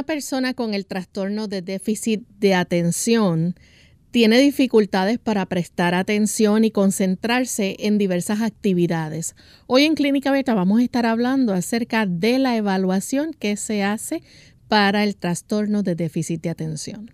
Una persona con el trastorno de déficit de atención tiene dificultades para prestar atención y concentrarse en diversas actividades. Hoy en Clínica Beta vamos a estar hablando acerca de la evaluación que se hace para el trastorno de déficit de atención.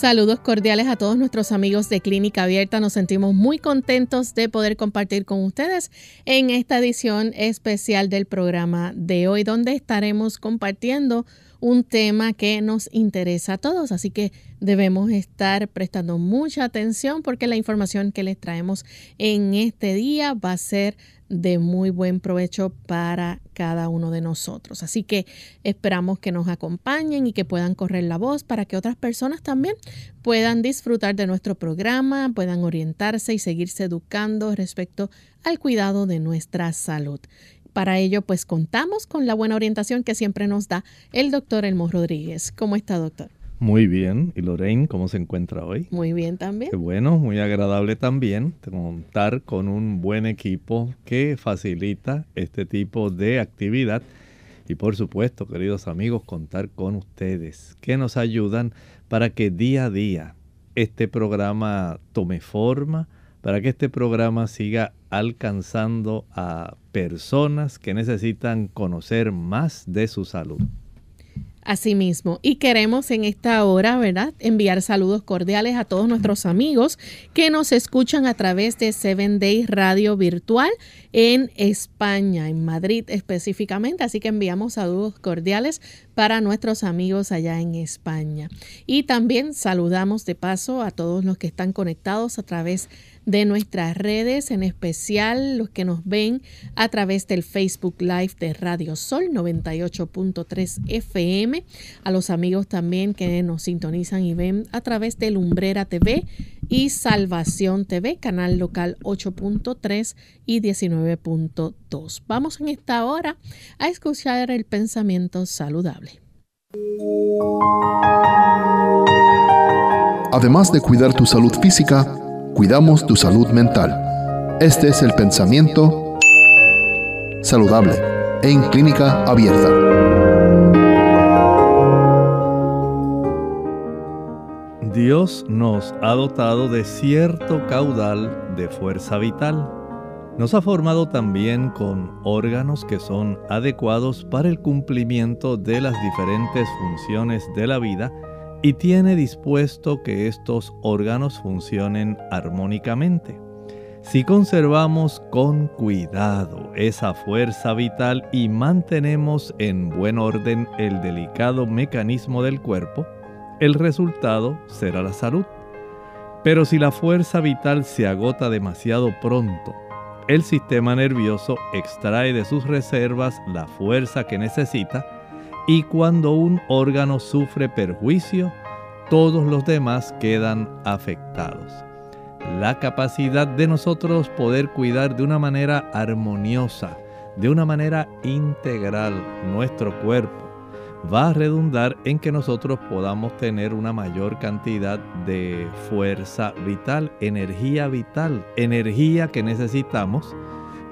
Saludos cordiales a todos nuestros amigos de Clínica Abierta. Nos sentimos muy contentos de poder compartir con ustedes en esta edición especial del programa de hoy, donde estaremos compartiendo un tema que nos interesa a todos. Así que debemos estar prestando mucha atención porque la información que les traemos en este día va a ser de muy buen provecho para cada uno de nosotros. Así que esperamos que nos acompañen y que puedan correr la voz para que otras personas también puedan disfrutar de nuestro programa, puedan orientarse y seguirse educando respecto al cuidado de nuestra salud. Para ello, pues contamos con la buena orientación que siempre nos da el doctor Elmo Rodríguez. ¿Cómo está, doctor? Muy bien. ¿Y Lorraine, cómo se encuentra hoy? Muy bien también. Qué bueno, muy agradable también contar con un buen equipo que facilita este tipo de actividad. Y por supuesto, queridos amigos, contar con ustedes que nos ayudan para que día a día este programa tome forma, para que este programa siga alcanzando a personas que necesitan conocer más de su salud. Asimismo, y queremos en esta hora, ¿verdad?, enviar saludos cordiales a todos nuestros amigos que nos escuchan a través de Seven Day Radio Virtual en España, en Madrid específicamente. Así que enviamos saludos cordiales para nuestros amigos allá en España. Y también saludamos de paso a todos los que están conectados a través de de nuestras redes, en especial los que nos ven a través del Facebook Live de Radio Sol 98.3 FM, a los amigos también que nos sintonizan y ven a través de Lumbrera TV y Salvación TV, canal local 8.3 y 19.2. Vamos en esta hora a escuchar el pensamiento saludable. Además de cuidar tu salud física, cuidamos tu salud mental. Este es el pensamiento saludable en clínica abierta. Dios nos ha dotado de cierto caudal de fuerza vital. Nos ha formado también con órganos que son adecuados para el cumplimiento de las diferentes funciones de la vida y tiene dispuesto que estos órganos funcionen armónicamente. Si conservamos con cuidado esa fuerza vital y mantenemos en buen orden el delicado mecanismo del cuerpo, el resultado será la salud. Pero si la fuerza vital se agota demasiado pronto, el sistema nervioso extrae de sus reservas la fuerza que necesita y cuando un órgano sufre perjuicio, todos los demás quedan afectados. La capacidad de nosotros poder cuidar de una manera armoniosa, de una manera integral nuestro cuerpo, va a redundar en que nosotros podamos tener una mayor cantidad de fuerza vital, energía vital, energía que necesitamos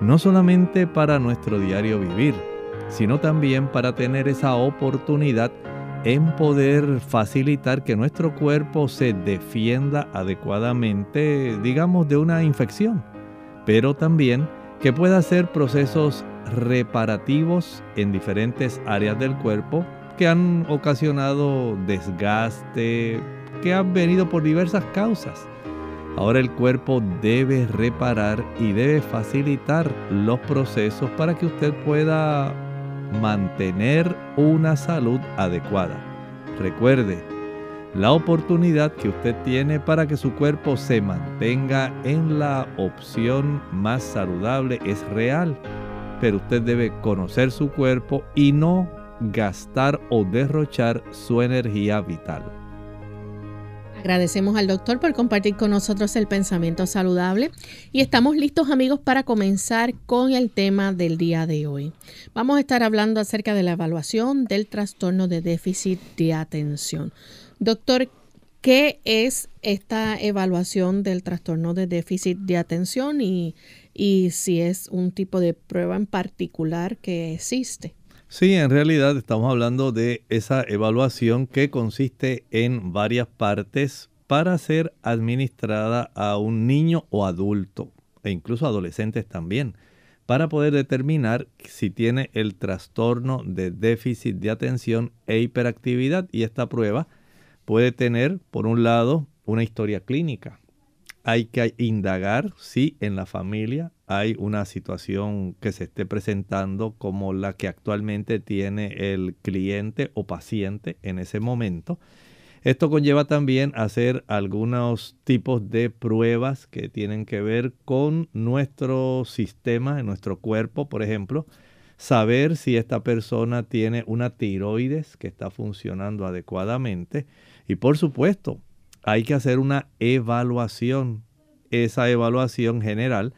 no solamente para nuestro diario vivir, sino también para tener esa oportunidad en poder facilitar que nuestro cuerpo se defienda adecuadamente, digamos, de una infección, pero también que pueda hacer procesos reparativos en diferentes áreas del cuerpo que han ocasionado desgaste, que han venido por diversas causas. Ahora el cuerpo debe reparar y debe facilitar los procesos para que usted pueda mantener una salud adecuada. Recuerde, la oportunidad que usted tiene para que su cuerpo se mantenga en la opción más saludable es real, pero usted debe conocer su cuerpo y no gastar o derrochar su energía vital. Agradecemos al doctor por compartir con nosotros el pensamiento saludable y estamos listos amigos para comenzar con el tema del día de hoy. Vamos a estar hablando acerca de la evaluación del trastorno de déficit de atención. Doctor, ¿qué es esta evaluación del trastorno de déficit de atención y, y si es un tipo de prueba en particular que existe? Sí, en realidad estamos hablando de esa evaluación que consiste en varias partes para ser administrada a un niño o adulto, e incluso adolescentes también, para poder determinar si tiene el trastorno de déficit de atención e hiperactividad. Y esta prueba puede tener, por un lado, una historia clínica. Hay que indagar si en la familia hay una situación que se esté presentando como la que actualmente tiene el cliente o paciente en ese momento. Esto conlleva también hacer algunos tipos de pruebas que tienen que ver con nuestro sistema, en nuestro cuerpo, por ejemplo, saber si esta persona tiene una tiroides que está funcionando adecuadamente. Y por supuesto hay que hacer una evaluación, esa evaluación general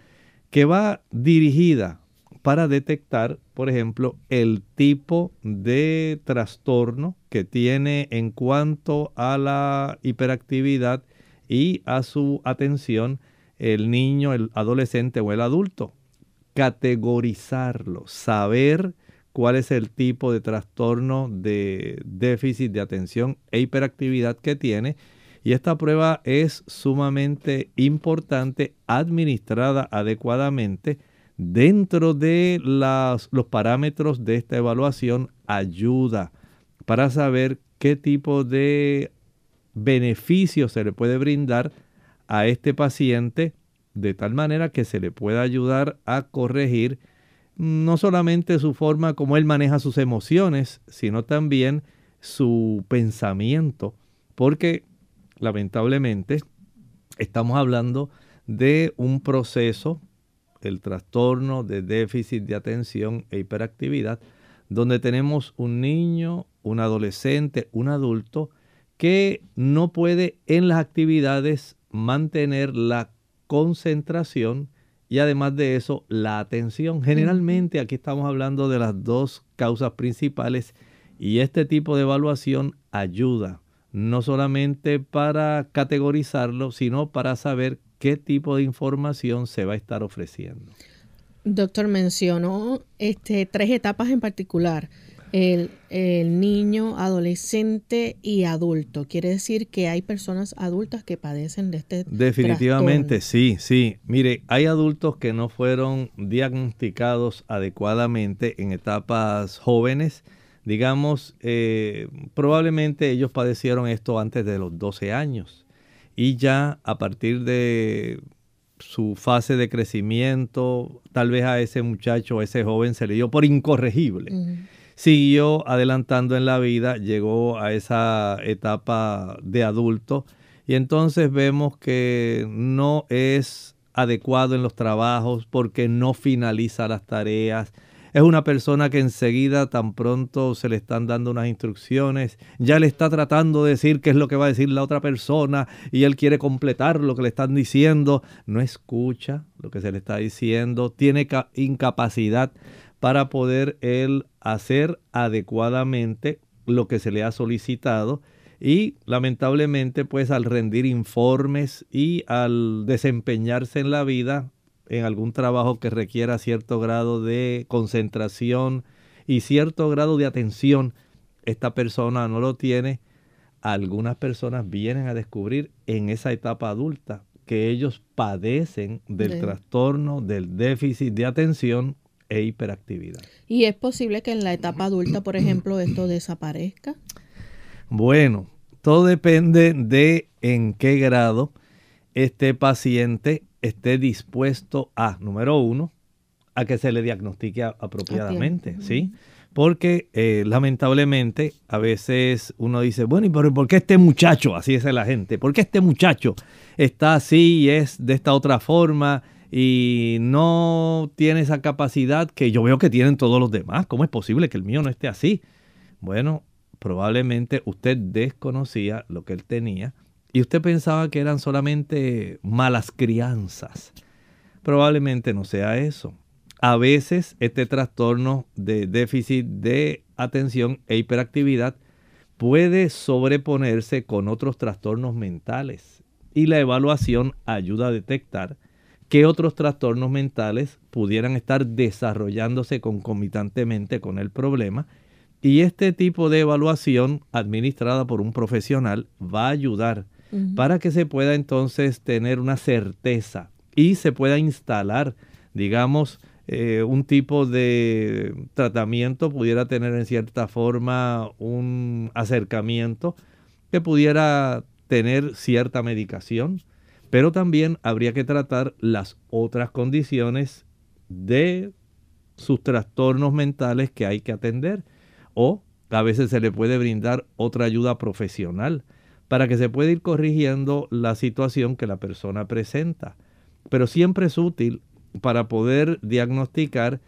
que va dirigida para detectar, por ejemplo, el tipo de trastorno que tiene en cuanto a la hiperactividad y a su atención el niño, el adolescente o el adulto. Categorizarlo, saber cuál es el tipo de trastorno de déficit de atención e hiperactividad que tiene y esta prueba es sumamente importante, administrada adecuadamente dentro de los parámetros de esta evaluación, ayuda para saber qué tipo de beneficio se le puede brindar a este paciente de tal manera que se le pueda ayudar a corregir no solamente su forma como él maneja sus emociones, sino también su pensamiento, porque lamentablemente, estamos hablando de un proceso, el trastorno de déficit de atención e hiperactividad, donde tenemos un niño, un adolescente, un adulto que no puede en las actividades mantener la concentración y además de eso la atención. Generalmente aquí estamos hablando de las dos causas principales y este tipo de evaluación ayuda no solamente para categorizarlo, sino para saber qué tipo de información se va a estar ofreciendo. Doctor, mencionó este, tres etapas en particular. El, el, niño, adolescente y adulto. Quiere decir que hay personas adultas que padecen de este Definitivamente, sí, sí. Mire, hay adultos que no fueron diagnosticados adecuadamente en etapas jóvenes digamos, eh, probablemente ellos padecieron esto antes de los 12 años. Y ya a partir de su fase de crecimiento, tal vez a ese muchacho, a ese joven se le dio por incorregible. Siguió adelantando en la vida, llegó a esa etapa de adulto. Y entonces vemos que no es adecuado en los trabajos porque no finaliza las tareas, es una persona que enseguida, tan pronto se le están dando unas instrucciones, ya le está tratando de decir qué es lo que va a decir la otra persona y él quiere completar lo que le están diciendo. No escucha lo que se le está diciendo, tiene incapacidad para poder él hacer adecuadamente lo que se le ha solicitado y lamentablemente pues al rendir informes y al desempeñarse en la vida en algún trabajo que requiera cierto grado de concentración y cierto grado de atención, esta persona no lo tiene, algunas personas vienen a descubrir en esa etapa adulta que ellos padecen del trastorno del déficit de atención e hiperactividad. ¿Y es posible que en la etapa adulta, por ejemplo, esto desaparezca? Bueno, todo depende de en qué grado este paciente esté dispuesto a, número uno, a que se le diagnostique apropiadamente, ¿sí? Porque eh, lamentablemente a veces uno dice, bueno, ¿y por, qué este muchacho, así es la gente, por qué este muchacho está así y es de esta otra forma y no tiene esa capacidad que yo veo que tienen todos los demás? ¿Cómo es posible que el mío no esté así? Bueno, probablemente usted desconocía lo que él tenía y usted pensaba que eran solamente malas crianzas. Probablemente no sea eso. A veces este trastorno de déficit de atención e hiperactividad puede sobreponerse con otros trastornos mentales y la evaluación ayuda a detectar qué otros trastornos mentales pudieran estar desarrollándose concomitantemente con el problema y este tipo de evaluación administrada por un profesional va a ayudar para que se pueda entonces tener una certeza y se pueda instalar, digamos, eh, un tipo de tratamiento pudiera tener en cierta forma un acercamiento que pudiera tener cierta medicación, pero también habría que tratar las otras condiciones de sus trastornos mentales que hay que atender o a veces se le puede brindar otra ayuda profesional para que se pueda ir corrigiendo la situación que la persona presenta. Pero siempre es útil para poder diagnosticar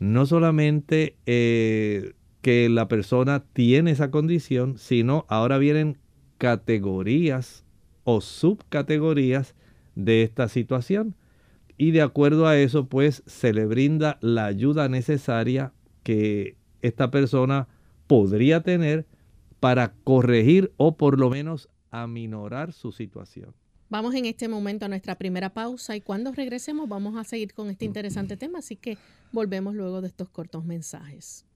no solamente eh, que la persona tiene esa condición, sino ahora vienen categorías o subcategorías de esta situación. Y de acuerdo a eso, pues se le brinda la ayuda necesaria que esta persona podría tener para corregir o por lo menos aminorar su situación. Vamos en este momento a nuestra primera pausa y cuando regresemos vamos a seguir con este interesante tema, así que volvemos luego de estos cortos mensajes.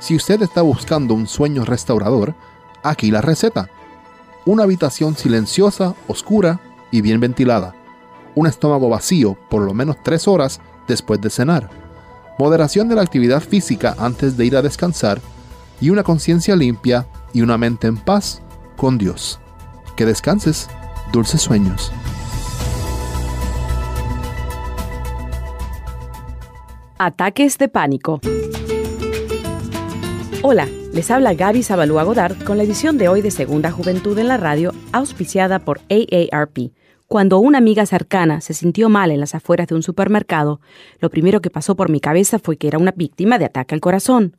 Si usted está buscando un sueño restaurador, aquí la receta. Una habitación silenciosa, oscura y bien ventilada. Un estómago vacío por lo menos tres horas después de cenar. Moderación de la actividad física antes de ir a descansar y una conciencia limpia y una mente en paz con Dios. Que descanses, dulces sueños. Ataques de pánico. Hola, les habla Gaby Zabalúa Godard con la edición de hoy de Segunda Juventud en la Radio, auspiciada por AARP. Cuando una amiga cercana se sintió mal en las afueras de un supermercado, lo primero que pasó por mi cabeza fue que era una víctima de ataque al corazón.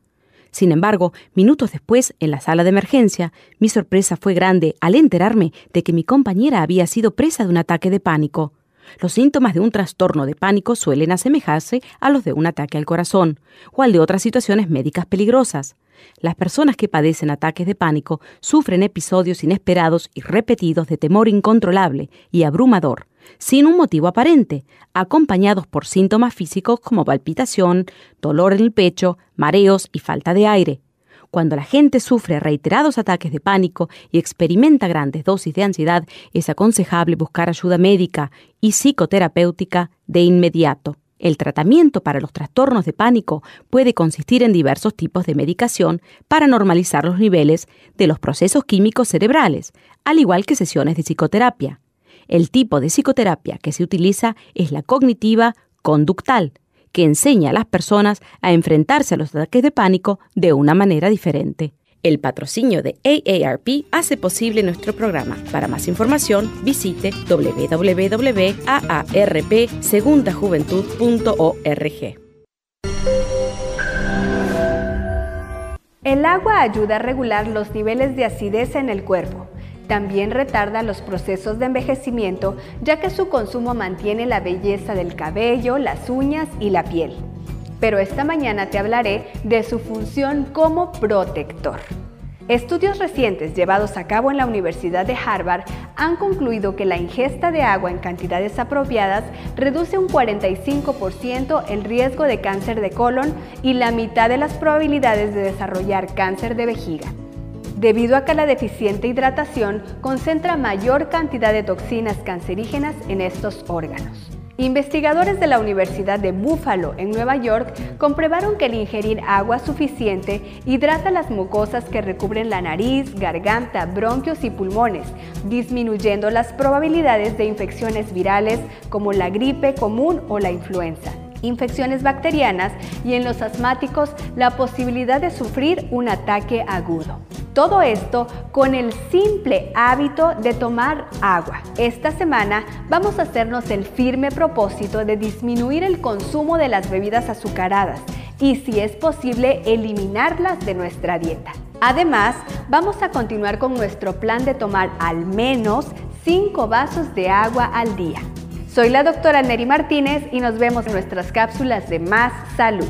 Sin embargo, minutos después, en la sala de emergencia, mi sorpresa fue grande al enterarme de que mi compañera había sido presa de un ataque de pánico. Los síntomas de un trastorno de pánico suelen asemejarse a los de un ataque al corazón o al de otras situaciones médicas peligrosas. Las personas que padecen ataques de pánico sufren episodios inesperados y repetidos de temor incontrolable y abrumador, sin un motivo aparente, acompañados por síntomas físicos como palpitación, dolor en el pecho, mareos y falta de aire. Cuando la gente sufre reiterados ataques de pánico y experimenta grandes dosis de ansiedad, es aconsejable buscar ayuda médica y psicoterapéutica de inmediato. El tratamiento para los trastornos de pánico puede consistir en diversos tipos de medicación para normalizar los niveles de los procesos químicos cerebrales, al igual que sesiones de psicoterapia. El tipo de psicoterapia que se utiliza es la cognitiva conductal, que enseña a las personas a enfrentarse a los ataques de pánico de una manera diferente. El patrocinio de AARP hace posible nuestro programa. Para más información, visite www.aarpsegundajuventud.org. El agua ayuda a regular los niveles de acidez en el cuerpo también retarda los procesos de envejecimiento ya que su consumo mantiene la belleza del cabello, las uñas y la piel. Pero esta mañana te hablaré de su función como protector. Estudios recientes llevados a cabo en la Universidad de Harvard han concluido que la ingesta de agua en cantidades apropiadas reduce un 45% el riesgo de cáncer de colon y la mitad de las probabilidades de desarrollar cáncer de vejiga debido a que la deficiente hidratación concentra mayor cantidad de toxinas cancerígenas en estos órganos. Investigadores de la Universidad de Buffalo en Nueva York comprobaron que el ingerir agua suficiente hidrata las mucosas que recubren la nariz, garganta, bronquios y pulmones, disminuyendo las probabilidades de infecciones virales como la gripe común o la influenza infecciones bacterianas y en los asmáticos la posibilidad de sufrir un ataque agudo. Todo esto con el simple hábito de tomar agua. Esta semana vamos a hacernos el firme propósito de disminuir el consumo de las bebidas azucaradas y si es posible eliminarlas de nuestra dieta. Además, vamos a continuar con nuestro plan de tomar al menos 5 vasos de agua al día. Soy la doctora Neri Martínez y nos vemos en nuestras cápsulas de Más Salud.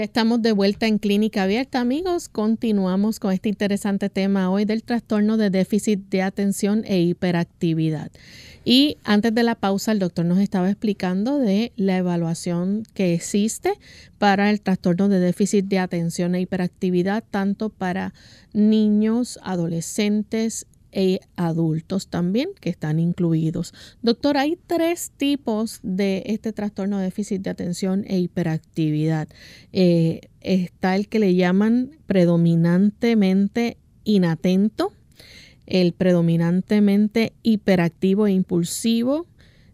Ya estamos de vuelta en Clínica Abierta, amigos. Continuamos con este interesante tema hoy del trastorno de déficit de atención e hiperactividad. Y antes de la pausa, el doctor nos estaba explicando de la evaluación que existe para el trastorno de déficit de atención e hiperactividad, tanto para niños, adolescentes e adultos también que están incluidos. Doctor, hay tres tipos de este trastorno de déficit de atención e hiperactividad. Eh, está el que le llaman predominantemente inatento, el predominantemente hiperactivo e impulsivo,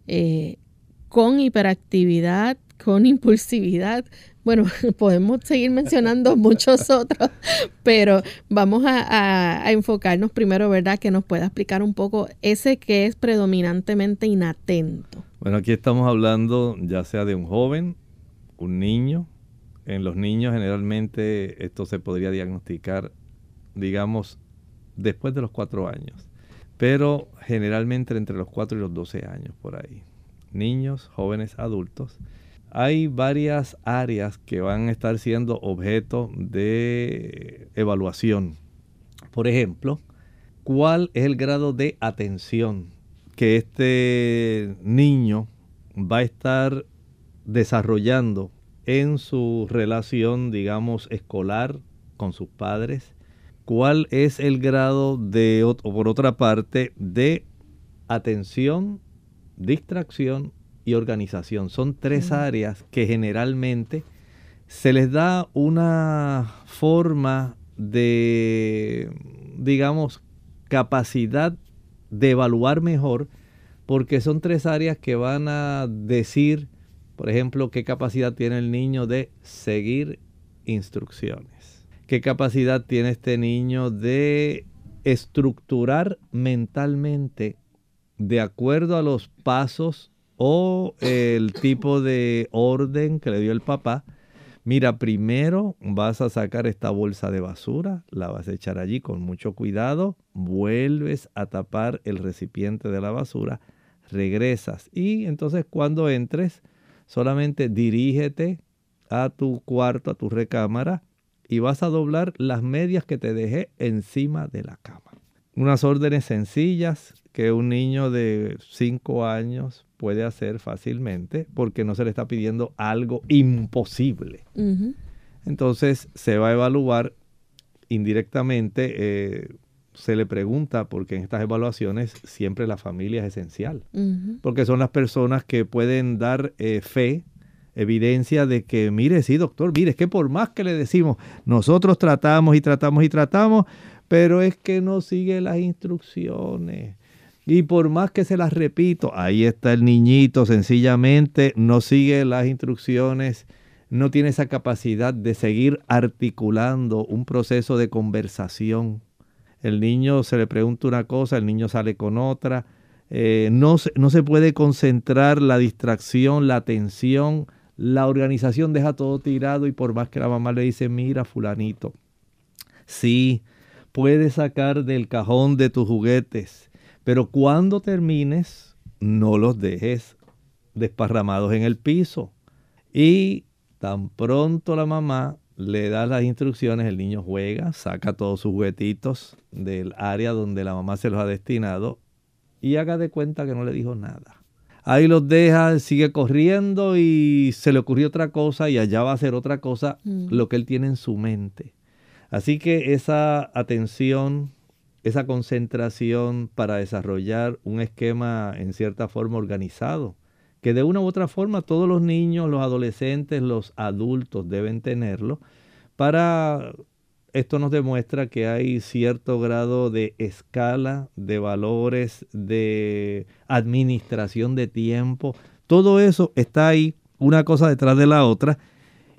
eh, con hiperactividad, con impulsividad, bueno, podemos seguir mencionando muchos otros, pero vamos a, enfocarnos primero, ¿verdad? Que nos pueda explicar un poco ese que es predominantemente inatento. Bueno, aquí estamos hablando ya sea de un joven, un niño. En los niños generalmente esto se podría diagnosticar, digamos, después de los cuatro años, pero generalmente entre los cuatro y los doce años por ahí. Niños, jóvenes, adultos hay varias áreas que van a estar siendo objeto de evaluación. Por ejemplo, ¿cuál es el grado de atención que este niño va a estar desarrollando en su relación, digamos, escolar con sus padres? ¿Cuál es el grado de, o por otra parte, de atención, distracción y organización. Son tres áreas que generalmente se les da una forma de, digamos, capacidad de evaluar mejor, porque son tres áreas que van a decir, por ejemplo, qué capacidad tiene el niño de seguir instrucciones, qué capacidad tiene este niño de estructurar mentalmente de acuerdo a los pasos o el tipo de orden que le dio el papá. Mira, primero vas a sacar esta bolsa de basura, la vas a echar allí con mucho cuidado, vuelves a tapar el recipiente de la basura, regresas y entonces cuando entres solamente dirígete a tu cuarto, a tu recámara y vas a doblar las medias que te dejé encima de la cama. Unas órdenes sencillas que un niño de 5 años puede hacer fácilmente porque no se le está pidiendo algo imposible. Entonces se va a evaluar indirectamente, eh, se le pregunta, porque en estas evaluaciones siempre la familia es esencial, porque son las personas que pueden dar eh, fe, evidencia de que, mire, sí, doctor, mire, es que por más que le decimos, nosotros tratamos y tratamos y tratamos, pero es que no sigue las instrucciones Y por más que se las repito, ahí está el niñito, sencillamente no sigue las instrucciones, no tiene esa capacidad de seguir articulando un proceso de conversación. El niño se le pregunta una cosa, el niño sale con otra. Eh, no, no se puede concentrar la distracción, la atención, la organización deja todo tirado y por más que la mamá le dice, mira fulanito, sí, puedes sacar del cajón de tus juguetes, pero cuando termines, no los dejes desparramados en el piso. Y tan pronto la mamá le da las instrucciones, el niño juega, saca todos sus juguetitos del área donde la mamá se los ha destinado y haga de cuenta que no le dijo nada. Ahí los deja, sigue corriendo y se le ocurrió otra cosa y allá va a hacer otra cosa, Mm. lo que él tiene en su mente. Así que esa atención, esa concentración para desarrollar un esquema en cierta forma organizado, que de una u otra forma todos los niños, los adolescentes, los adultos deben tenerlo, para esto nos demuestra que hay cierto grado de escala, de valores, de administración de tiempo. Todo eso está ahí, una cosa detrás de la otra.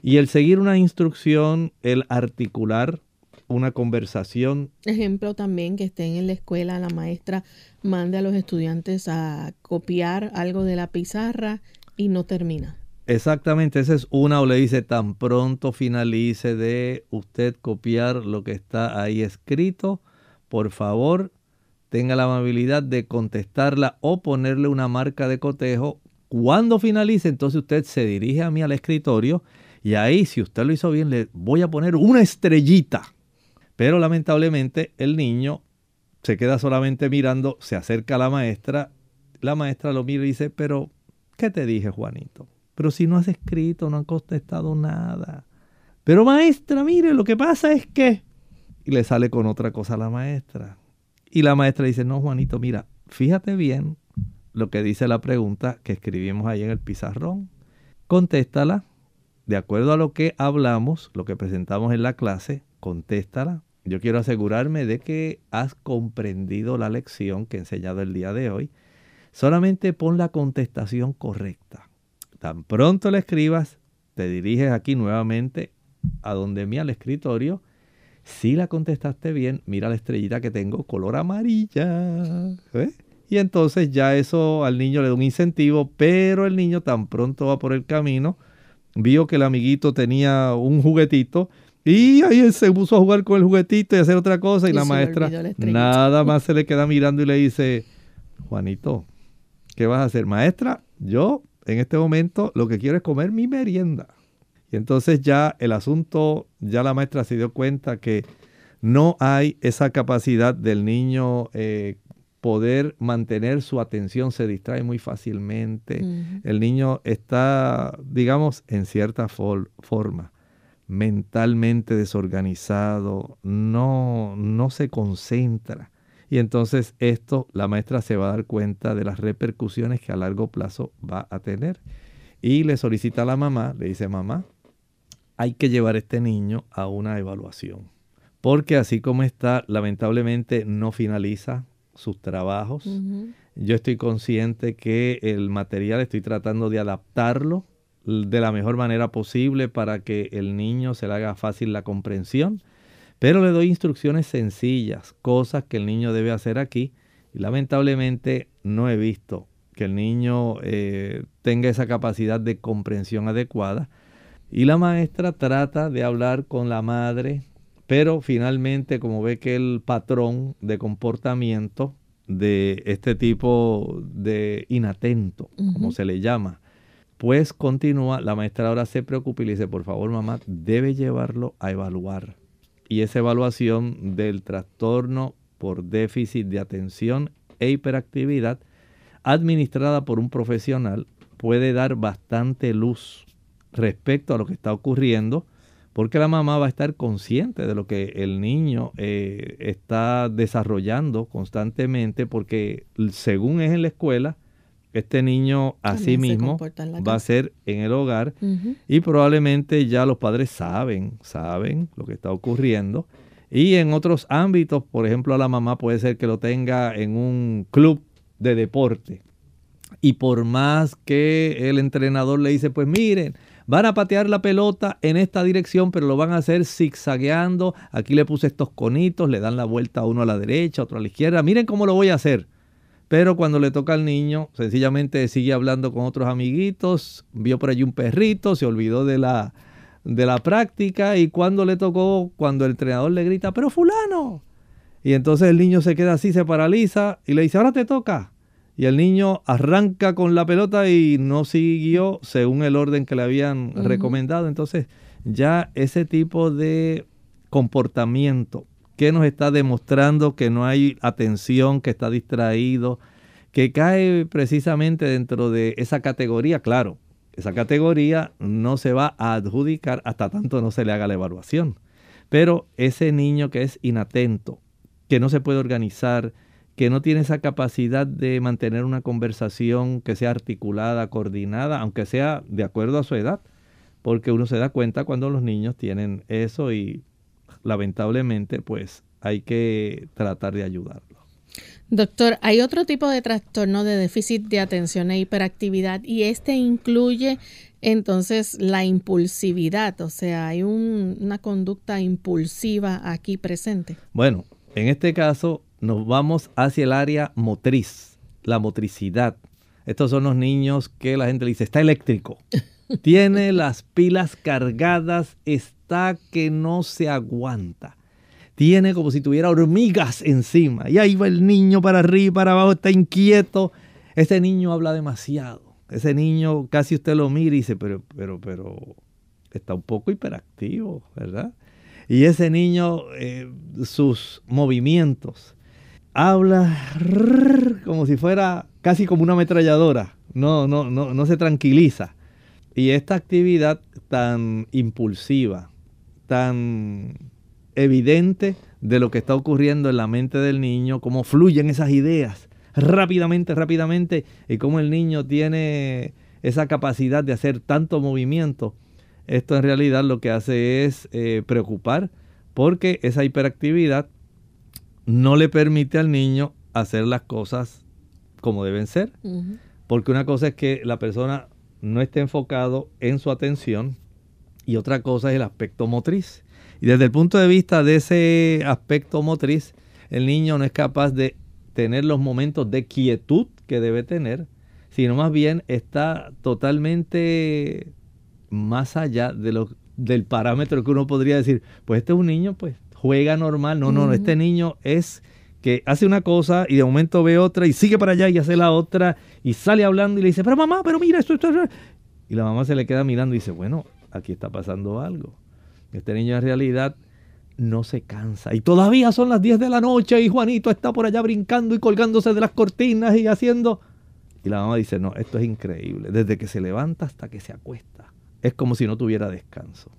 Y el seguir una instrucción, el articular una conversación, Ejemplo también que estén en la escuela, la maestra mande a los estudiantes a copiar algo de la pizarra y no termina. exactamente, esa es una o le dice tan pronto finalice de usted copiar lo que está ahí escrito, por favor tenga la amabilidad de contestarla o ponerle una marca de cotejo. Cuando finalice, entonces usted se dirige a mí al escritorio y ahí, si usted lo hizo bien, le voy a poner una estrellita. Pero lamentablemente el niño se queda solamente mirando, se acerca a la maestra, la maestra lo mira y dice, pero, ¿qué te dije, Juanito? Pero si no has escrito, no has contestado nada. Pero maestra, mire, lo que pasa es que... Y le sale con otra cosa a la maestra. Y la maestra dice, no, Juanito, mira, fíjate bien lo que dice la pregunta que escribimos ahí en el pizarrón. Contéstala de acuerdo a lo que hablamos, lo que presentamos en la clase, contéstala. Yo quiero asegurarme de que has comprendido la lección que he enseñado el día de hoy. Solamente pon la contestación correcta. Tan pronto la escribas, te diriges aquí nuevamente a donde mí al escritorio. Si la contestaste bien, mira la estrellita que tengo, color amarilla. ¿eh? Y entonces ya eso al niño le da un incentivo, pero el niño tan pronto va por el camino, vio que el amiguito tenía un juguetito y ahí él se puso a jugar con el juguetito y hacer otra cosa y, Y la maestra la nada más se le queda mirando y le dice, Juanito, ¿qué vas a hacer? Maestra, yo en este momento lo que quiero es comer mi merienda. Y entonces ya el asunto, ya la maestra se dio cuenta que no hay esa capacidad del niño eh, poder mantener su atención, se distrae muy fácilmente. El niño está, digamos, en cierta for- forma, mentalmente desorganizado, no, no se concentra. Y entonces esto la maestra se va a dar cuenta de las repercusiones que a largo plazo va a tener. Y le solicita a la mamá, le dice, mamá, hay que llevar a este niño a una evaluación. Porque así como está, lamentablemente no finaliza sus trabajos. Yo estoy consciente que el material estoy tratando de adaptarlo de la mejor manera posible para que el niño se le haga fácil la comprensión, pero le doy instrucciones sencillas, cosas que el niño debe hacer aquí. Y lamentablemente no he visto que el niño eh, tenga esa capacidad de comprensión adecuada. Y la maestra trata de hablar con la madre, pero finalmente como ve que el patrón de comportamiento de este tipo de inatento, como se le llama, pues continúa, la maestra ahora se preocupa y le dice, por favor mamá, debe llevarlo a evaluar. Y esa evaluación del trastorno por déficit de atención e hiperactividad, administrada por un profesional, puede dar bastante luz respecto a lo que está ocurriendo, porque la mamá va a estar consciente de lo que el niño eh, está desarrollando constantemente, porque según es en la escuela, este niño También se mismo va a ser en el hogar y probablemente ya los padres saben, saben lo que está ocurriendo. Y en otros ámbitos, por ejemplo, a la mamá puede ser que lo tenga en un club de deporte. Y por más que el entrenador le dice, pues miren, van a patear la pelota en esta dirección, pero lo van a hacer zigzagueando. Aquí le puse estos conitos, le dan la vuelta a uno a la derecha, otro a la izquierda. Miren cómo lo voy a hacer. Pero cuando le toca al niño, sencillamente sigue hablando con otros amiguitos, vio por allí un perrito, se olvidó de la, de la práctica y cuando le tocó, cuando el entrenador le grita, pero fulano. Y entonces el niño se queda así, se paraliza y le dice, ahora te toca. Y el niño arranca con la pelota y no siguió según el orden que le habían recomendado. Entonces ya ese tipo de comportamiento que nos está demostrando que no hay atención, que está distraído, que cae precisamente dentro de esa categoría, claro, esa categoría no se va a adjudicar hasta tanto no se le haga la evaluación. Pero ese niño que es inatento, que no se puede organizar, que no tiene esa capacidad de mantener una conversación que sea articulada, coordinada, aunque sea de acuerdo a su edad, porque uno se da cuenta cuando los niños tienen eso y lamentablemente pues hay que tratar de ayudarlo. Doctor, hay otro tipo de trastorno de déficit de atención e hiperactividad y este incluye entonces la impulsividad, o sea, hay una conducta impulsiva aquí presente. Bueno, en este caso nos vamos hacia el área motriz, la motricidad. Estos son los niños que la gente le dice, está eléctrico, tiene las pilas cargadas, está que no se aguanta tiene como si tuviera hormigas encima. Y ahí va el niño para arriba, para abajo, está inquieto. Ese niño habla demasiado. Ese niño casi usted lo mira y dice, pero, pero, pero, está un poco hiperactivo, ¿verdad? Y ese niño, eh, sus movimientos, habla como si fuera casi como una ametralladora. No, no, no, no se tranquiliza. Y esta actividad tan impulsiva, tan evidente de lo que está ocurriendo en la mente del niño, cómo fluyen esas ideas rápidamente, rápidamente, y cómo el niño tiene esa capacidad de hacer tanto movimiento. Esto en realidad lo que hace es eh, preocupar porque esa hiperactividad no le permite al niño hacer las cosas como deben ser. Porque una cosa es que la persona no esté enfocado en su atención y otra cosa es el aspecto motriz. Y desde el punto de vista de ese aspecto motriz, el niño no es capaz de tener los momentos de quietud que debe tener, sino más bien está totalmente más allá de lo, del parámetro que uno podría decir, pues este es un niño, pues juega normal. No, no, este niño es que hace una cosa y de momento ve otra y sigue para allá y hace la otra y sale hablando y le dice, pero mamá, pero mira esto, esto, esto. Y la mamá se le queda mirando y dice, bueno, aquí está pasando algo. Este niño en realidad no se cansa. Y todavía son las 10 de la noche y Juanito está por allá brincando y colgándose de las cortinas y haciendo... Y la mamá dice, no, esto es increíble. Desde que se levanta hasta que se acuesta. Es como si no tuviera descanso.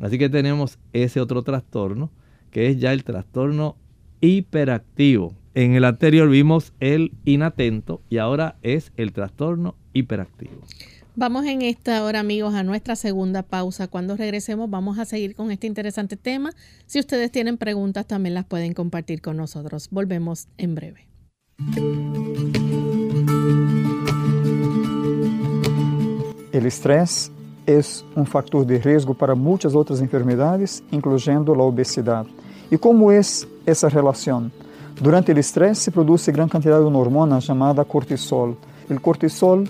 Así que tenemos ese otro trastorno, que es ya el trastorno hiperactivo. En el anterior vimos el inatento y ahora es el trastorno hiperactivo. Vamos en esta hora, amigos, a nuestra segunda pausa. Cuando regresemos vamos a seguir con este interesante tema. Si ustedes tienen preguntas, también las pueden compartir con nosotros. Volvemos en breve. El estrés es un factor de riesgo para muchas otras enfermedades, incluyendo la obesidad. ¿Y cómo es esa relación? Durante el estrés se produce gran cantidad de una hormona llamada cortisol. El cortisol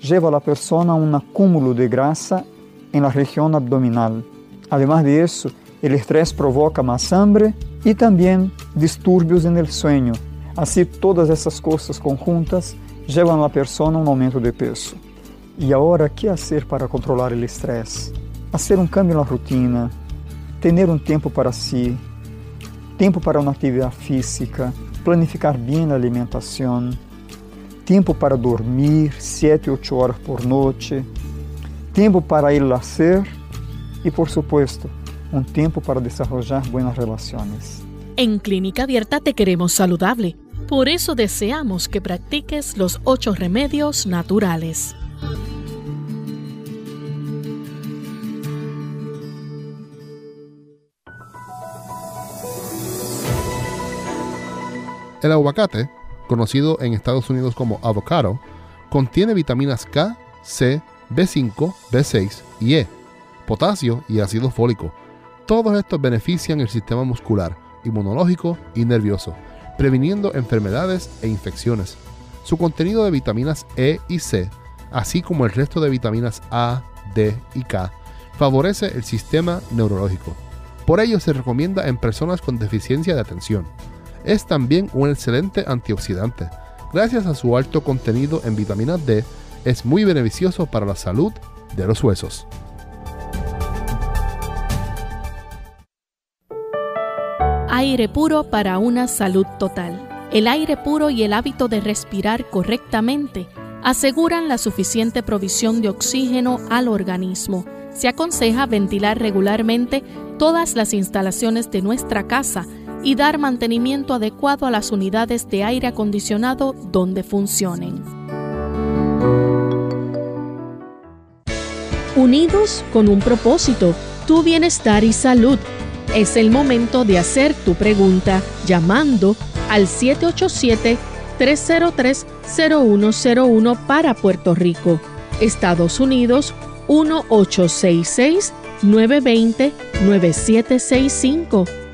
lleva a la persona a un acúmulo de grasa en la región abdominal. Además de eso, el estrés provoca más hambre y también disturbios en el sueño. Así, todas essas coisas conjuntas llevan a la persona a un aumento de peso. E agora, ¿qué hacer para controlar el estrés? Hacer un cambio en la rutina, tener un tiempo para sí, tempo para uma atividade física, planificar bem a alimentação, tempo para dormir, 7, 8 horas por noite, tempo para ir lazer e, por supuesto, um tempo para desarrollar buenas relações. En Clínica Abierta te queremos saludable. Por eso deseamos que practiques los ocho remedios naturales. El aguacate conocido en Estados Unidos como avocado, contiene vitaminas K, C, B5, B6 y E, potasio y ácido fólico. Todos estos benefician el sistema muscular, inmunológico y nervioso, previniendo enfermedades e infecciones. Su contenido de vitaminas E y C, así como el resto de vitaminas A, D y K, favorece el sistema neurológico. Por ello se recomienda en personas con deficiencia de atención. Es también un excelente antioxidante. Gracias a su alto contenido en vitamina D, es muy beneficioso para la salud de los huesos. Aire puro para una salud total. El aire puro y el hábito de respirar correctamente aseguran la suficiente provisión de oxígeno al organismo. Se aconseja ventilar regularmente todas las instalaciones de nuestra casa y dar mantenimiento adecuado a las unidades de aire acondicionado donde funcionen. Unidos con un propósito, tu bienestar y salud. Es el momento de hacer tu pregunta llamando al 787-303-0101 para Puerto Rico, Estados Unidos 1866-920-9765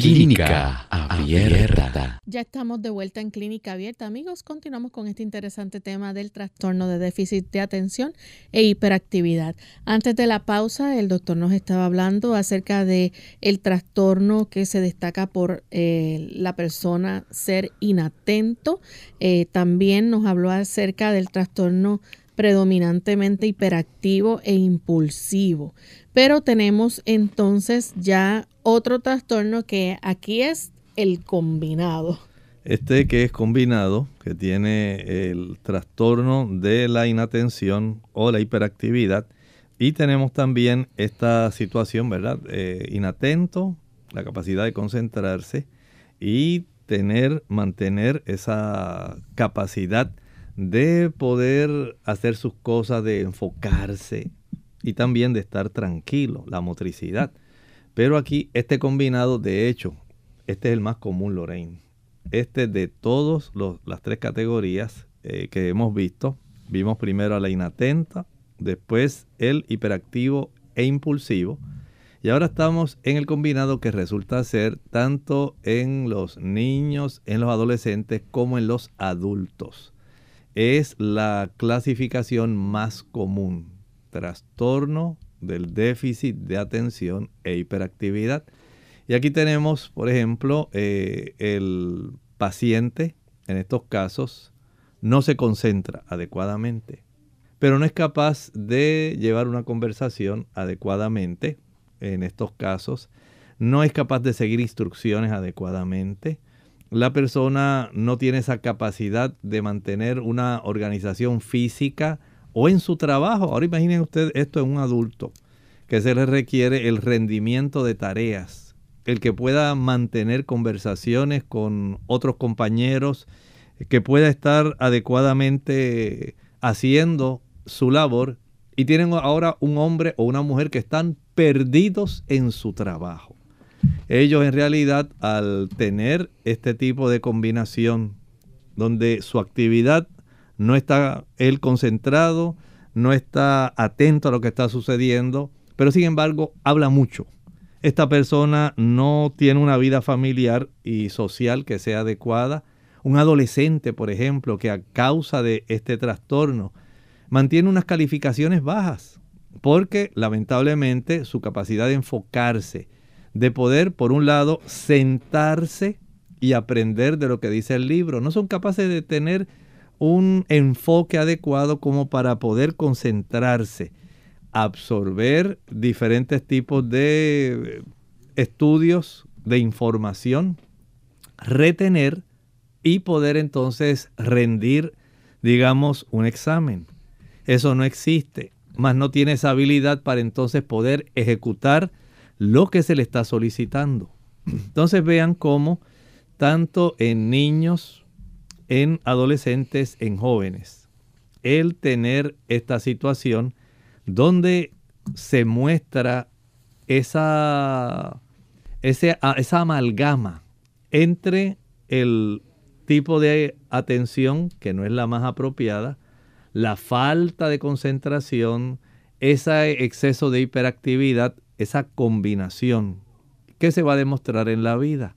Clínica Abierta. Ya estamos de vuelta en Clínica Abierta, amigos. Continuamos con este interesante tema del trastorno de déficit de atención e hiperactividad. Antes de la pausa, el doctor nos estaba hablando acerca de el trastorno que se destaca por eh, la persona ser inatento. Eh, también nos habló acerca del trastorno predominantemente hiperactivo e impulsivo. Pero tenemos entonces ya otro trastorno que aquí es el combinado. Este que es combinado, que tiene el trastorno de la inatención o la hiperactividad. Y tenemos también esta situación, ¿verdad? Eh, inatento, la capacidad de concentrarse y tener, mantener esa capacidad de poder hacer sus cosas, de enfocarse, y también de estar tranquilo, la motricidad. Pero aquí este combinado, de hecho, este es el más común, Lorraine. Este de todas las tres categorías eh, que hemos visto, vimos primero a la inatenta, después el hiperactivo e impulsivo, y ahora estamos en el combinado que resulta ser tanto en los niños, en los adolescentes, como en los adultos. Es la clasificación más común trastorno del déficit de atención e hiperactividad. Y aquí tenemos, por ejemplo, eh, el paciente, en estos casos, no se concentra adecuadamente, pero no es capaz de llevar una conversación adecuadamente, en estos casos, no es capaz de seguir instrucciones adecuadamente, la persona no tiene esa capacidad de mantener una organización física, o en su trabajo. Ahora imaginen ustedes esto en un adulto, que se le requiere el rendimiento de tareas, el que pueda mantener conversaciones con otros compañeros, que pueda estar adecuadamente haciendo su labor. Y tienen ahora un hombre o una mujer que están perdidos en su trabajo. Ellos en realidad al tener este tipo de combinación donde su actividad no está él concentrado, no está atento a lo que está sucediendo, pero sin embargo habla mucho. Esta persona no tiene una vida familiar y social que sea adecuada. Un adolescente, por ejemplo, que a causa de este trastorno mantiene unas calificaciones bajas, porque lamentablemente su capacidad de enfocarse, de poder, por un lado, sentarse y aprender de lo que dice el libro, no son capaces de tener un enfoque adecuado como para poder concentrarse, absorber diferentes tipos de estudios, de información, retener y poder entonces rendir, digamos, un examen. Eso no existe, más no tiene esa habilidad para entonces poder ejecutar lo que se le está solicitando. Entonces vean cómo tanto en niños, en adolescentes, en jóvenes, el tener esta situación donde se muestra esa, esa amalgama entre el tipo de atención que no es la más apropiada, la falta de concentración, ese exceso de hiperactividad, esa combinación que se va a demostrar en la vida.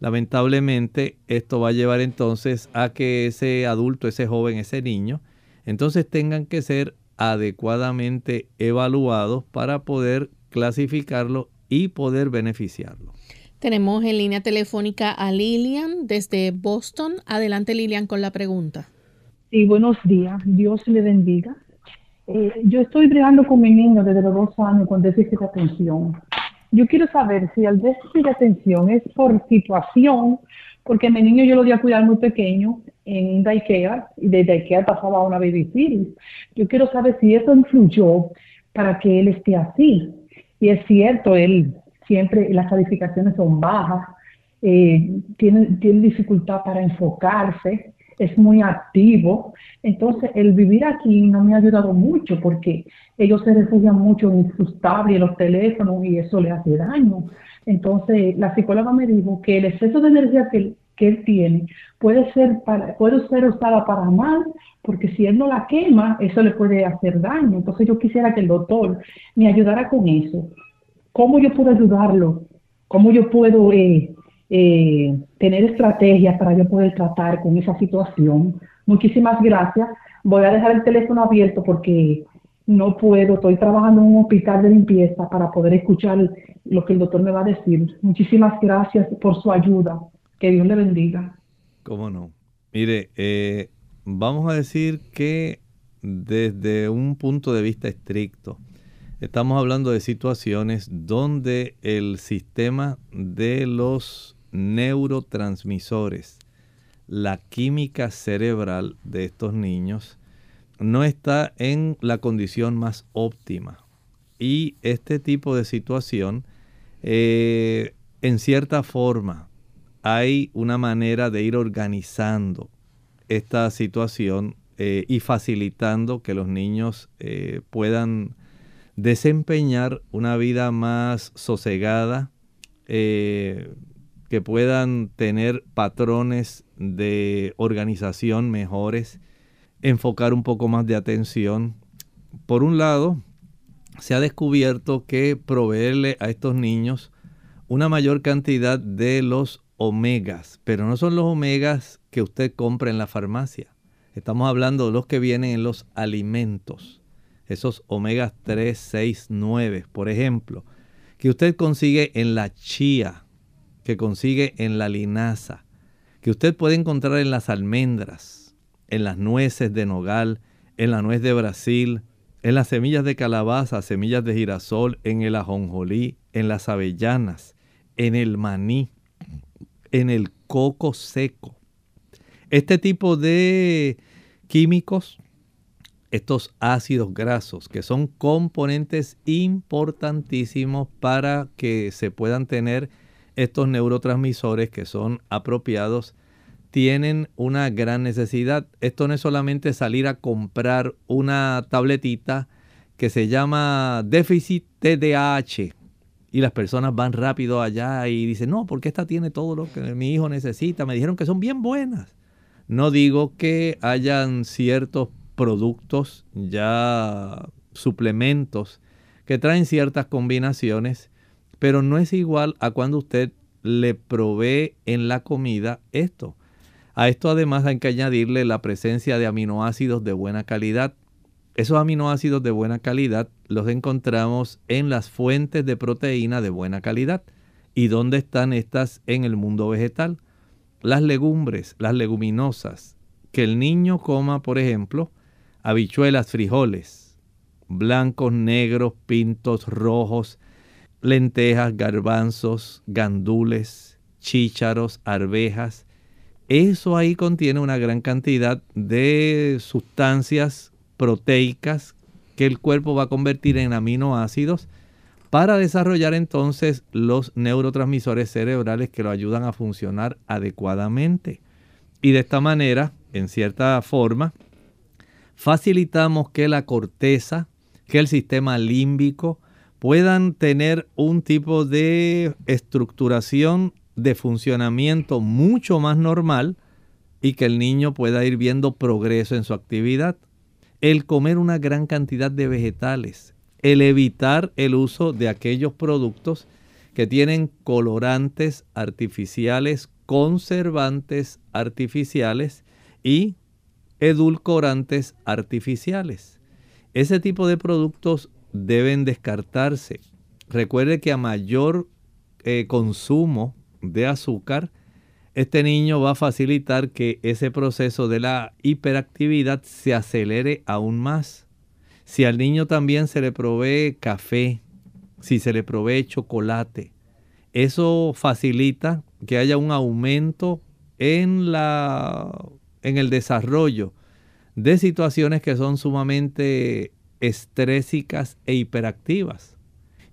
Lamentablemente esto va a llevar entonces a que ese adulto, ese joven, ese niño, entonces tengan que ser adecuadamente evaluados para poder clasificarlo y poder beneficiarlo. Tenemos en línea telefónica a Lilian desde Boston. Adelante Lilian con la pregunta. Sí, buenos días. Dios le bendiga. Eh, yo estoy bregando con mi niño desde los dos años con déficit de atención. Yo quiero saber si el déficit de atención es por situación, porque mi niño yo lo di a cuidar muy pequeño en daycare y de daycare pasaba a una babysitter. Yo quiero saber si eso influyó para que él esté así. Y es cierto, él siempre las calificaciones son bajas, eh, tiene, tiene dificultad para enfocarse, es muy activo. Entonces, el vivir aquí no me ha ayudado mucho porque ellos se refugian mucho en sus tablets, los teléfonos y eso le hace daño. Entonces, la psicóloga me dijo que el exceso de energía que, que él tiene puede ser, para, puede ser usada para mal, porque si él no la quema, eso le puede hacer daño. Entonces, yo quisiera que el doctor me ayudara con eso. ¿Cómo yo puedo ayudarlo? ¿Cómo yo puedo eh, eh, tener estrategias para yo poder tratar con esa situación? Muchísimas gracias. Voy a dejar el teléfono abierto porque no puedo, estoy trabajando en un hospital de limpieza para poder escuchar lo que el doctor me va a decir. Muchísimas gracias por su ayuda. Que Dios le bendiga. ¿Cómo no? Mire, eh, vamos a decir que desde un punto de vista estricto, Estamos hablando de situaciones donde el sistema de los neurotransmisores, la química cerebral de estos niños, no está en la condición más óptima. Y este tipo de situación, eh, en cierta forma, hay una manera de ir organizando esta situación eh, y facilitando que los niños eh, puedan desempeñar una vida más sosegada, que puedan tener patrones de organización mejores, enfocar un poco más de atención. Por un lado, se ha descubierto que proveerle a estos niños una mayor cantidad de los omegas, pero no son los omegas que usted compra en la farmacia. Estamos hablando de los que vienen en los alimentos esos omegas 3, 6, 9, por ejemplo, que usted consigue en la chía, que consigue en la linaza, que usted puede encontrar en las almendras, en las nueces de nogal, en la nuez de Brasil, en las semillas de calabaza, semillas de girasol, en el ajonjolí, en las avellanas, en el maní, en el coco seco. Este tipo de químicos estos ácidos grasos, que son componentes importantísimos para que se puedan tener estos neurotransmisores que son apropiados, tienen una gran necesidad. Esto no es solamente salir a comprar una tabletita que se llama déficit TDAH y las personas van rápido allá y dicen, no, porque esta tiene todo lo que mi hijo necesita. Me dijeron que son bien buenas. No digo que hayan ciertos productos, ya suplementos que traen ciertas combinaciones, pero no es igual a cuando usted le provee en la comida esto. A esto además hay que añadirle la presencia de aminoácidos de buena calidad. Esos aminoácidos de buena calidad los encontramos en las fuentes de proteína de buena calidad. ¿Y dónde están estas en el mundo vegetal? Las legumbres, las leguminosas. Que el niño coma, por ejemplo, habichuelas, frijoles, blancos, negros, pintos, rojos, lentejas, garbanzos, gandules, chícharos, arvejas. Eso ahí contiene una gran cantidad de sustancias proteicas que el cuerpo va a convertir en aminoácidos para desarrollar entonces los neurotransmisores cerebrales que lo ayudan a funcionar adecuadamente. Y de esta manera, en cierta forma, facilitamos que la corteza, que el sistema límbico puedan tener un tipo de estructuración de funcionamiento mucho más normal y que el niño pueda ir viendo progreso en su actividad. El comer una gran cantidad de vegetales, el evitar el uso de aquellos productos que tienen colorantes artificiales, conservantes artificiales y edulcorantes artificiales. Ese tipo de productos deben descartarse. Recuerde que a mayor eh, consumo de azúcar, este niño va a facilitar que ese proceso de la hiperactividad se acelere aún más. Si al niño también se le provee café, si se le provee chocolate, eso facilita que haya un aumento en, la, en el desarrollo de situaciones que son sumamente estrésicas e hiperactivas.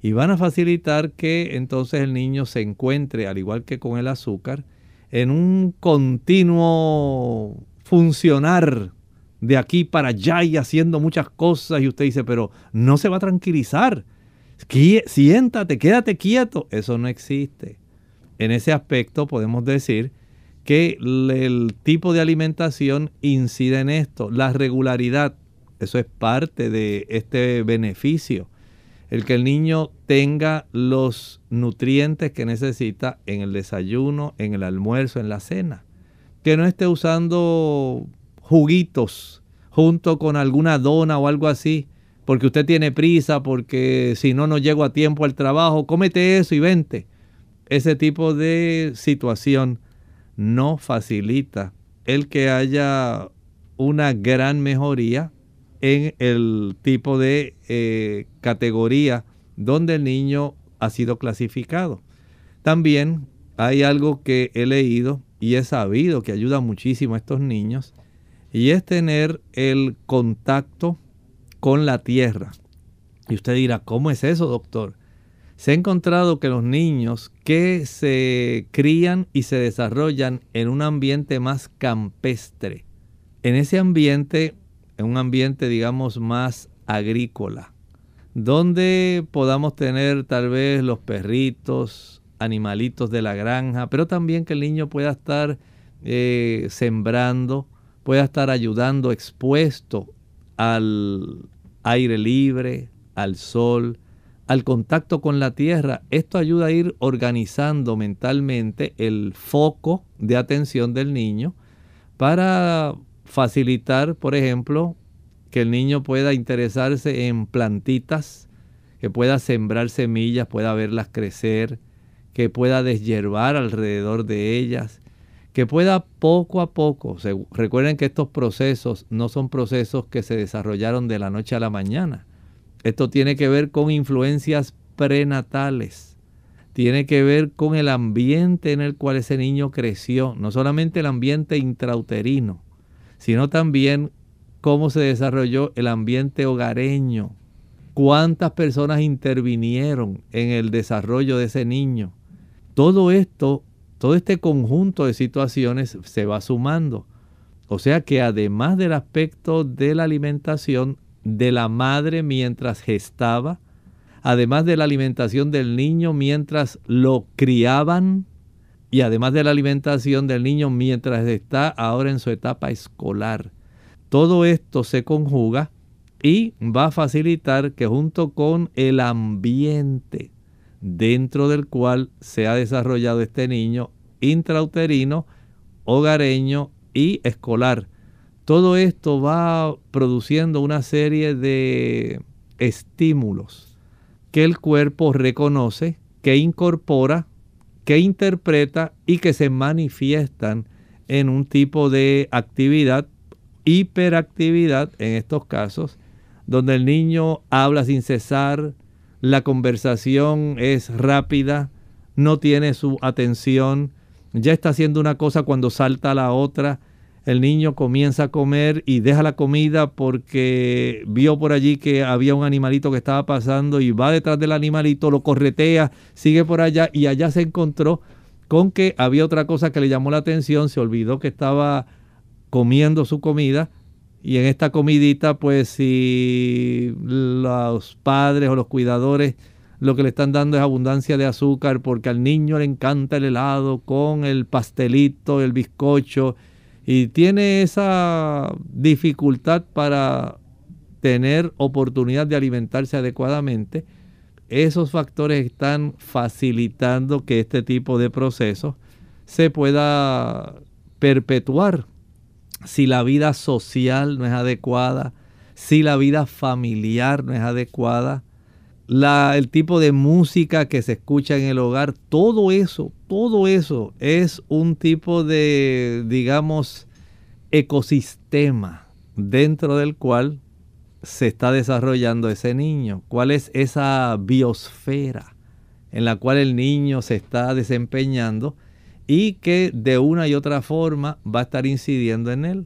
Y van a facilitar que entonces el niño se encuentre, al igual que con el azúcar, en un continuo funcionar de aquí para allá y haciendo muchas cosas y usted dice, pero no se va a tranquilizar. Siéntate, quédate quieto. Eso no existe. En ese aspecto podemos decir que el tipo de alimentación incide en esto. La regularidad, eso es parte de este beneficio. El que el niño tenga los nutrientes que necesita en el desayuno, en el almuerzo, en la cena. Que no esté usando juguitos junto con alguna dona o algo así, porque usted tiene prisa, porque si no, no llego a tiempo al trabajo, cómete eso y vente. Ese tipo de situación no facilita el que haya una gran mejoría en el tipo de eh, categoría donde el niño ha sido clasificado. También hay algo que he leído y he sabido que ayuda muchísimo a estos niños y es tener el contacto con la tierra. Y usted dirá, ¿cómo es eso, doctor? Se ha encontrado que los niños que se crían y se desarrollan en un ambiente más campestre, en ese ambiente, en un ambiente digamos más agrícola, donde podamos tener tal vez los perritos, animalitos de la granja, pero también que el niño pueda estar eh, sembrando, pueda estar ayudando expuesto al aire libre, al sol, al contacto con la tierra. Esto ayuda a ir organizando mentalmente el foco de atención del niño para facilitar, por ejemplo, que el niño pueda interesarse en plantitas, que pueda sembrar semillas, pueda verlas crecer, que pueda deshiervar alrededor de ellas, que pueda poco a poco, recuerden que estos procesos no son procesos que se desarrollaron de la noche a la mañana. Esto tiene que ver con influencias prenatales. Tiene que ver con el ambiente en el cual ese niño creció. No solamente el ambiente intrauterino, sino también cómo se desarrolló el ambiente hogareño. Cuántas personas intervinieron en el desarrollo de ese niño. Todo esto todo este conjunto de situaciones se va sumando. O sea que además del aspecto de la alimentación de la madre mientras gestaba, además de la alimentación del niño mientras lo criaban, y además de la alimentación del niño mientras está ahora en su etapa escolar. Todo esto se conjuga y va a facilitar que junto con el ambiente dentro del cual se ha desarrollado este niño intrauterino, hogareño y escolar. Todo esto va produciendo una serie de estímulos que el cuerpo reconoce, que incorpora, que interpreta y que se manifiestan en un tipo de actividad, hiperactividad en estos casos, donde el niño habla sin cesar, la conversación es rápida, no tiene su atención, ya está haciendo una cosa cuando salta a la otra. El niño comienza a comer y deja la comida porque vio por allí que había un animalito que estaba pasando y va detrás del animalito, lo corretea, sigue por allá y allá se encontró con que había otra cosa que le llamó la atención, se olvidó que estaba comiendo su comida y en esta comidita pues si los padres o los cuidadores lo que le están dando es abundancia de azúcar porque al niño le encanta el helado con el pastelito, el bizcocho y tiene esa dificultad para tener oportunidad de alimentarse adecuadamente, esos factores están facilitando que este tipo de procesos se pueda perpetuar. Si la vida social no es adecuada, si la vida familiar no es adecuada, el tipo de música que se escucha en el hogar, todo eso, todo eso es un tipo de, digamos, ecosistema dentro del cual se está desarrollando ese niño. ¿Cuál es esa biosfera en la cual el niño se está desempeñando y que de una y otra forma va a estar incidiendo en él?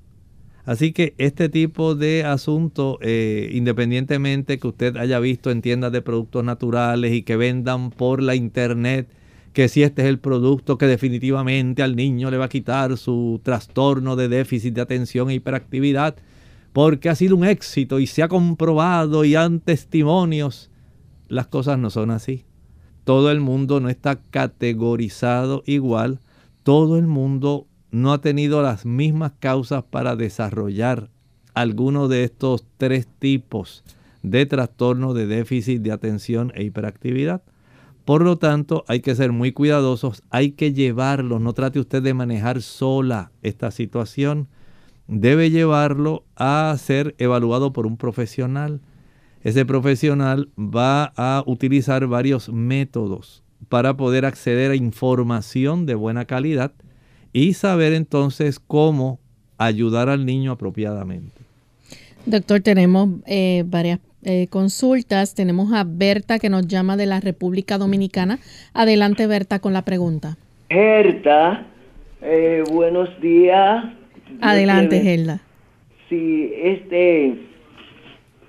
Así que este tipo de asunto, eh, independientemente que usted haya visto en tiendas de productos naturales y que vendan por la internet, que si este es el producto que definitivamente al niño le va a quitar su trastorno de déficit de atención e hiperactividad, porque ha sido un éxito y se ha comprobado y han testimonios, las cosas no son así. Todo el mundo no está categorizado igual, todo el mundo no ha tenido las mismas causas para desarrollar alguno de estos tres tipos de trastorno de déficit de atención e hiperactividad. Por lo tanto, hay que ser muy cuidadosos, hay que llevarlo, no trate usted de manejar sola esta situación, debe llevarlo a ser evaluado por un profesional. Ese profesional va a utilizar varios métodos para poder acceder a información de buena calidad y saber entonces cómo ayudar al niño apropiadamente. Doctor, tenemos eh, varias eh, consultas. Tenemos a Berta que nos llama de la República Dominicana. Adelante, Berta, con la pregunta. Berta, eh, buenos días. Adelante, Gerda. Sí, este,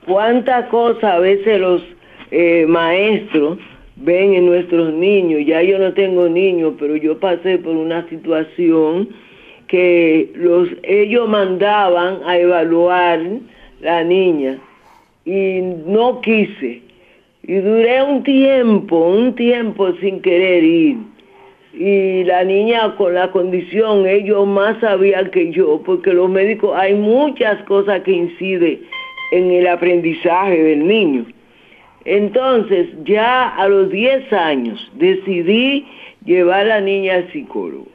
cuánta cosa a veces los maestros ven en nuestros niños. Ya yo no tengo niños, pero yo pasé por una situación que los ellos mandaban a evaluar la niña y no quise. Y duré un tiempo, un tiempo sin querer ir. Y la niña con la condición, ellos más sabían que yo, porque los médicos, hay muchas cosas que inciden en el aprendizaje del niño. Entonces, ya a los 10 años decidí llevar a la niña al psicólogo.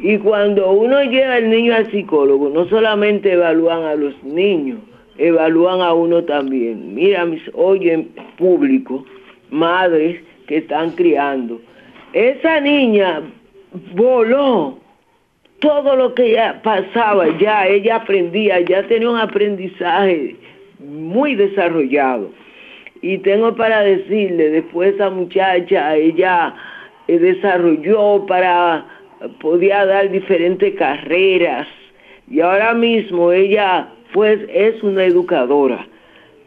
Y cuando uno lleva al niño al psicólogo, no solamente evalúan a los niños, evalúan a uno también. Mira, mis, oye, público, madres que están criando. Esa niña voló todo lo que ya pasaba, ya ella aprendía, ya tenía un aprendizaje muy desarrollado. Y tengo para decirle, después esa muchacha, ella eh, desarrolló para, podía dar diferentes carreras y ahora mismo ella pues es una educadora.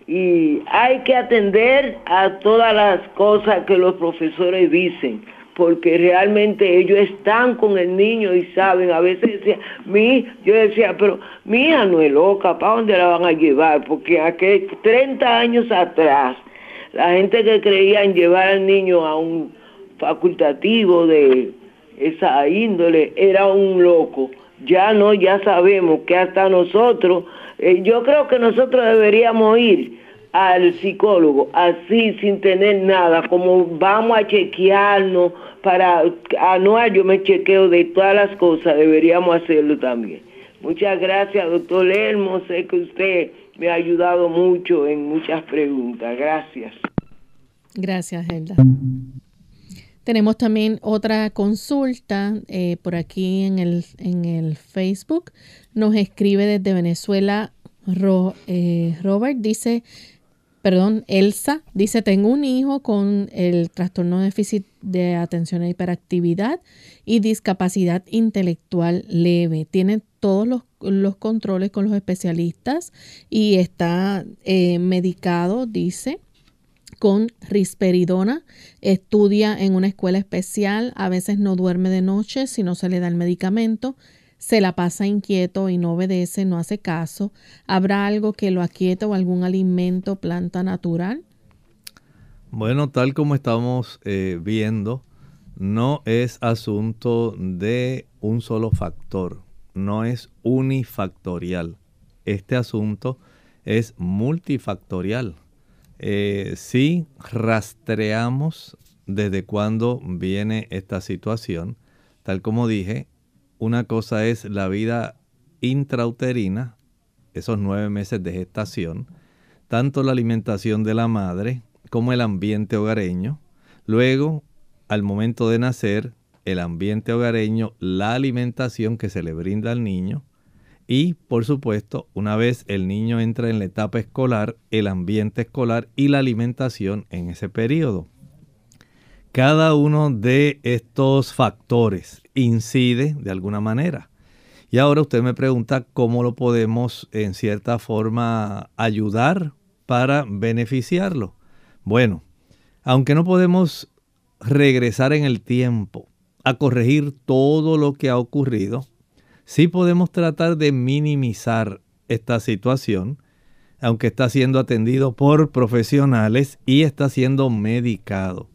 Y hay que atender a todas las cosas que los profesores dicen, porque realmente ellos están con el niño y saben, a veces decía, mi, yo decía, pero hija no es loca, ¿para dónde la van a llevar? Porque hace 30 años atrás, la gente que creía en llevar al niño a un facultativo de esa índole era un loco. Ya no, ya sabemos que hasta nosotros, eh, yo creo que nosotros deberíamos ir al psicólogo así sin tener nada, como vamos a chequearnos para anual yo me chequeo de todas las cosas, deberíamos hacerlo también. Muchas gracias, doctor Lermo, sé que usted me ha ayudado mucho en muchas preguntas. Gracias. Gracias, Helda. Tenemos también otra consulta eh, por aquí en el, en el Facebook. Nos escribe desde Venezuela eh, Robert. Dice, perdón, Elsa dice, tengo un hijo con el trastorno de déficit de atención e hiperactividad y discapacidad intelectual leve. Tiene todos los, controles con los especialistas y está eh, medicado, dice, con risperidona. Estudia en una escuela especial, a veces no duerme de noche si no se le da el medicamento se la pasa inquieto y no obedece, no hace caso, ¿habrá algo que lo aquiete o algún alimento, planta natural? Bueno, tal como estamos eh, viendo, no es asunto de un solo factor, no es unifactorial. Este asunto es multifactorial. Eh, si rastreamos desde cuándo viene esta situación, tal como dije, una cosa es la vida intrauterina, esos nueve meses de gestación, tanto la alimentación de la madre como el ambiente hogareño. Luego, al momento de nacer, el ambiente hogareño, la alimentación que se le brinda al niño y, por supuesto, una vez el niño entra en la etapa escolar, el ambiente escolar y la alimentación en ese periodo. Cada uno de estos factores incide de alguna manera. Y ahora usted me pregunta cómo lo podemos en cierta forma ayudar para beneficiarlo. Bueno, aunque no podemos regresar en el tiempo a corregir todo lo que ha ocurrido, sí podemos tratar de minimizar esta situación, aunque está siendo atendido por profesionales y está siendo medicado.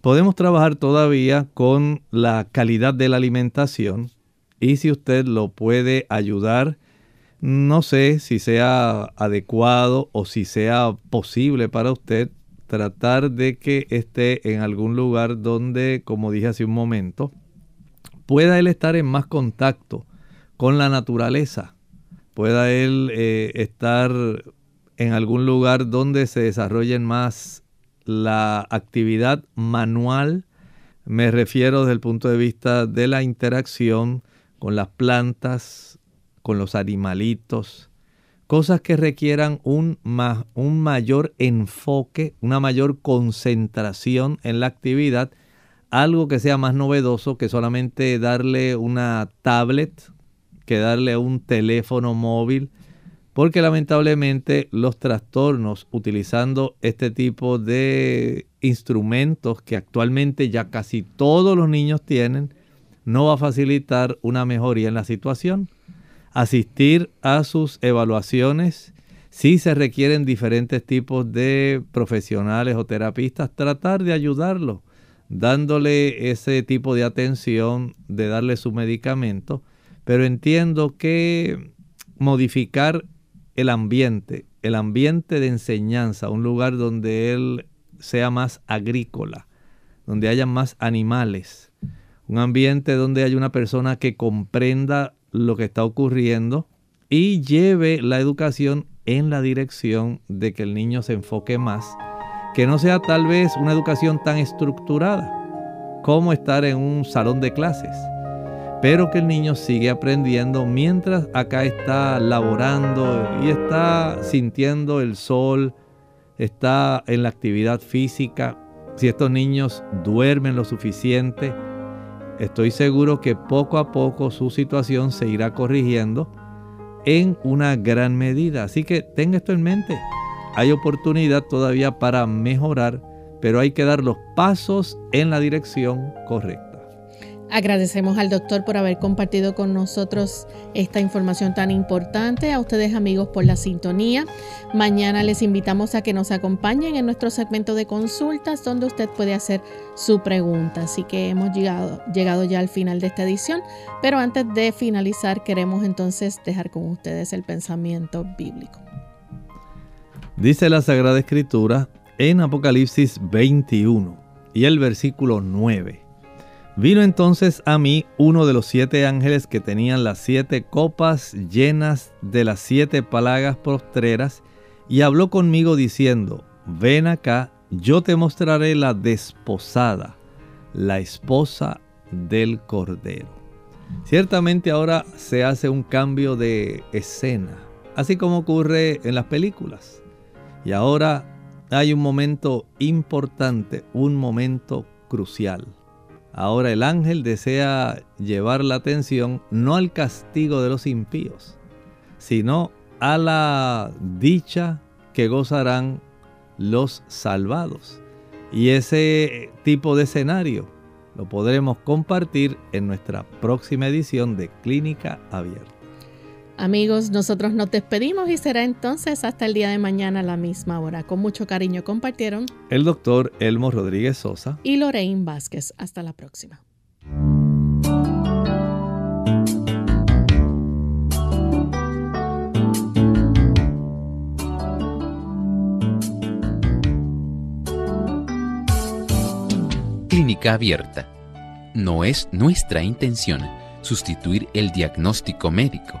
Podemos trabajar todavía con la calidad de la alimentación y si usted lo puede ayudar, no sé si sea adecuado o si sea posible para usted tratar de que esté en algún lugar donde, como dije hace un momento, pueda él estar en más contacto con la naturaleza, pueda él eh, estar en algún lugar donde se desarrollen más la actividad manual, me refiero desde el punto de vista de la interacción con las plantas, con los animalitos, cosas que requieran un, un mayor enfoque, una mayor concentración en la actividad, algo que sea más novedoso que solamente darle una tablet, que darle un teléfono móvil, porque lamentablemente los trastornos utilizando este tipo de instrumentos que actualmente ya casi todos los niños tienen, no va a facilitar una mejoría en la situación. Asistir a sus evaluaciones, si se requieren diferentes tipos de profesionales o terapistas, tratar de ayudarlo, dándole ese tipo de atención, de darle su medicamento, pero entiendo que modificar el ambiente, el ambiente de enseñanza, un lugar donde él sea más agrícola, donde haya más animales, un ambiente donde haya una persona que comprenda lo que está ocurriendo y lleve la educación en la dirección de que el niño se enfoque más, que no sea tal vez una educación tan estructurada como estar en un salón de clases pero que el niño sigue aprendiendo mientras acá está laborando y está sintiendo el sol, está en la actividad física. Si estos niños duermen lo suficiente, estoy seguro que poco a poco su situación se irá corrigiendo en una gran medida. Así que tenga esto en mente. Hay oportunidad todavía para mejorar, pero hay que dar los pasos en la dirección correcta. Agradecemos al doctor por haber compartido con nosotros esta información tan importante, a ustedes amigos por la sintonía. Mañana les invitamos a que nos acompañen en nuestro segmento de consultas donde usted puede hacer su pregunta. Así que hemos llegado, llegado ya al final de esta edición, pero antes de finalizar queremos entonces dejar con ustedes el pensamiento bíblico. Dice la Sagrada Escritura en Apocalipsis 21 y el versículo 9. Vino entonces a mí uno de los siete ángeles que tenían las siete copas llenas de las siete palagas postreras y habló conmigo diciendo, ven acá, yo te mostraré la desposada, la esposa del Cordero. Ciertamente ahora se hace un cambio de escena, así como ocurre en las películas. Y ahora hay un momento importante, un momento crucial. Ahora el ángel desea llevar la atención no al castigo de los impíos, sino a la dicha que gozarán los salvados. Y ese tipo de escenario lo podremos compartir en nuestra próxima edición de Clínica Abierta. Amigos, nosotros nos despedimos y será entonces hasta el día de mañana a la misma hora. Con mucho cariño compartieron el doctor Elmo Rodríguez Sosa y Lorraine Vázquez. Hasta la próxima. Clínica Abierta. No es nuestra intención sustituir el diagnóstico médico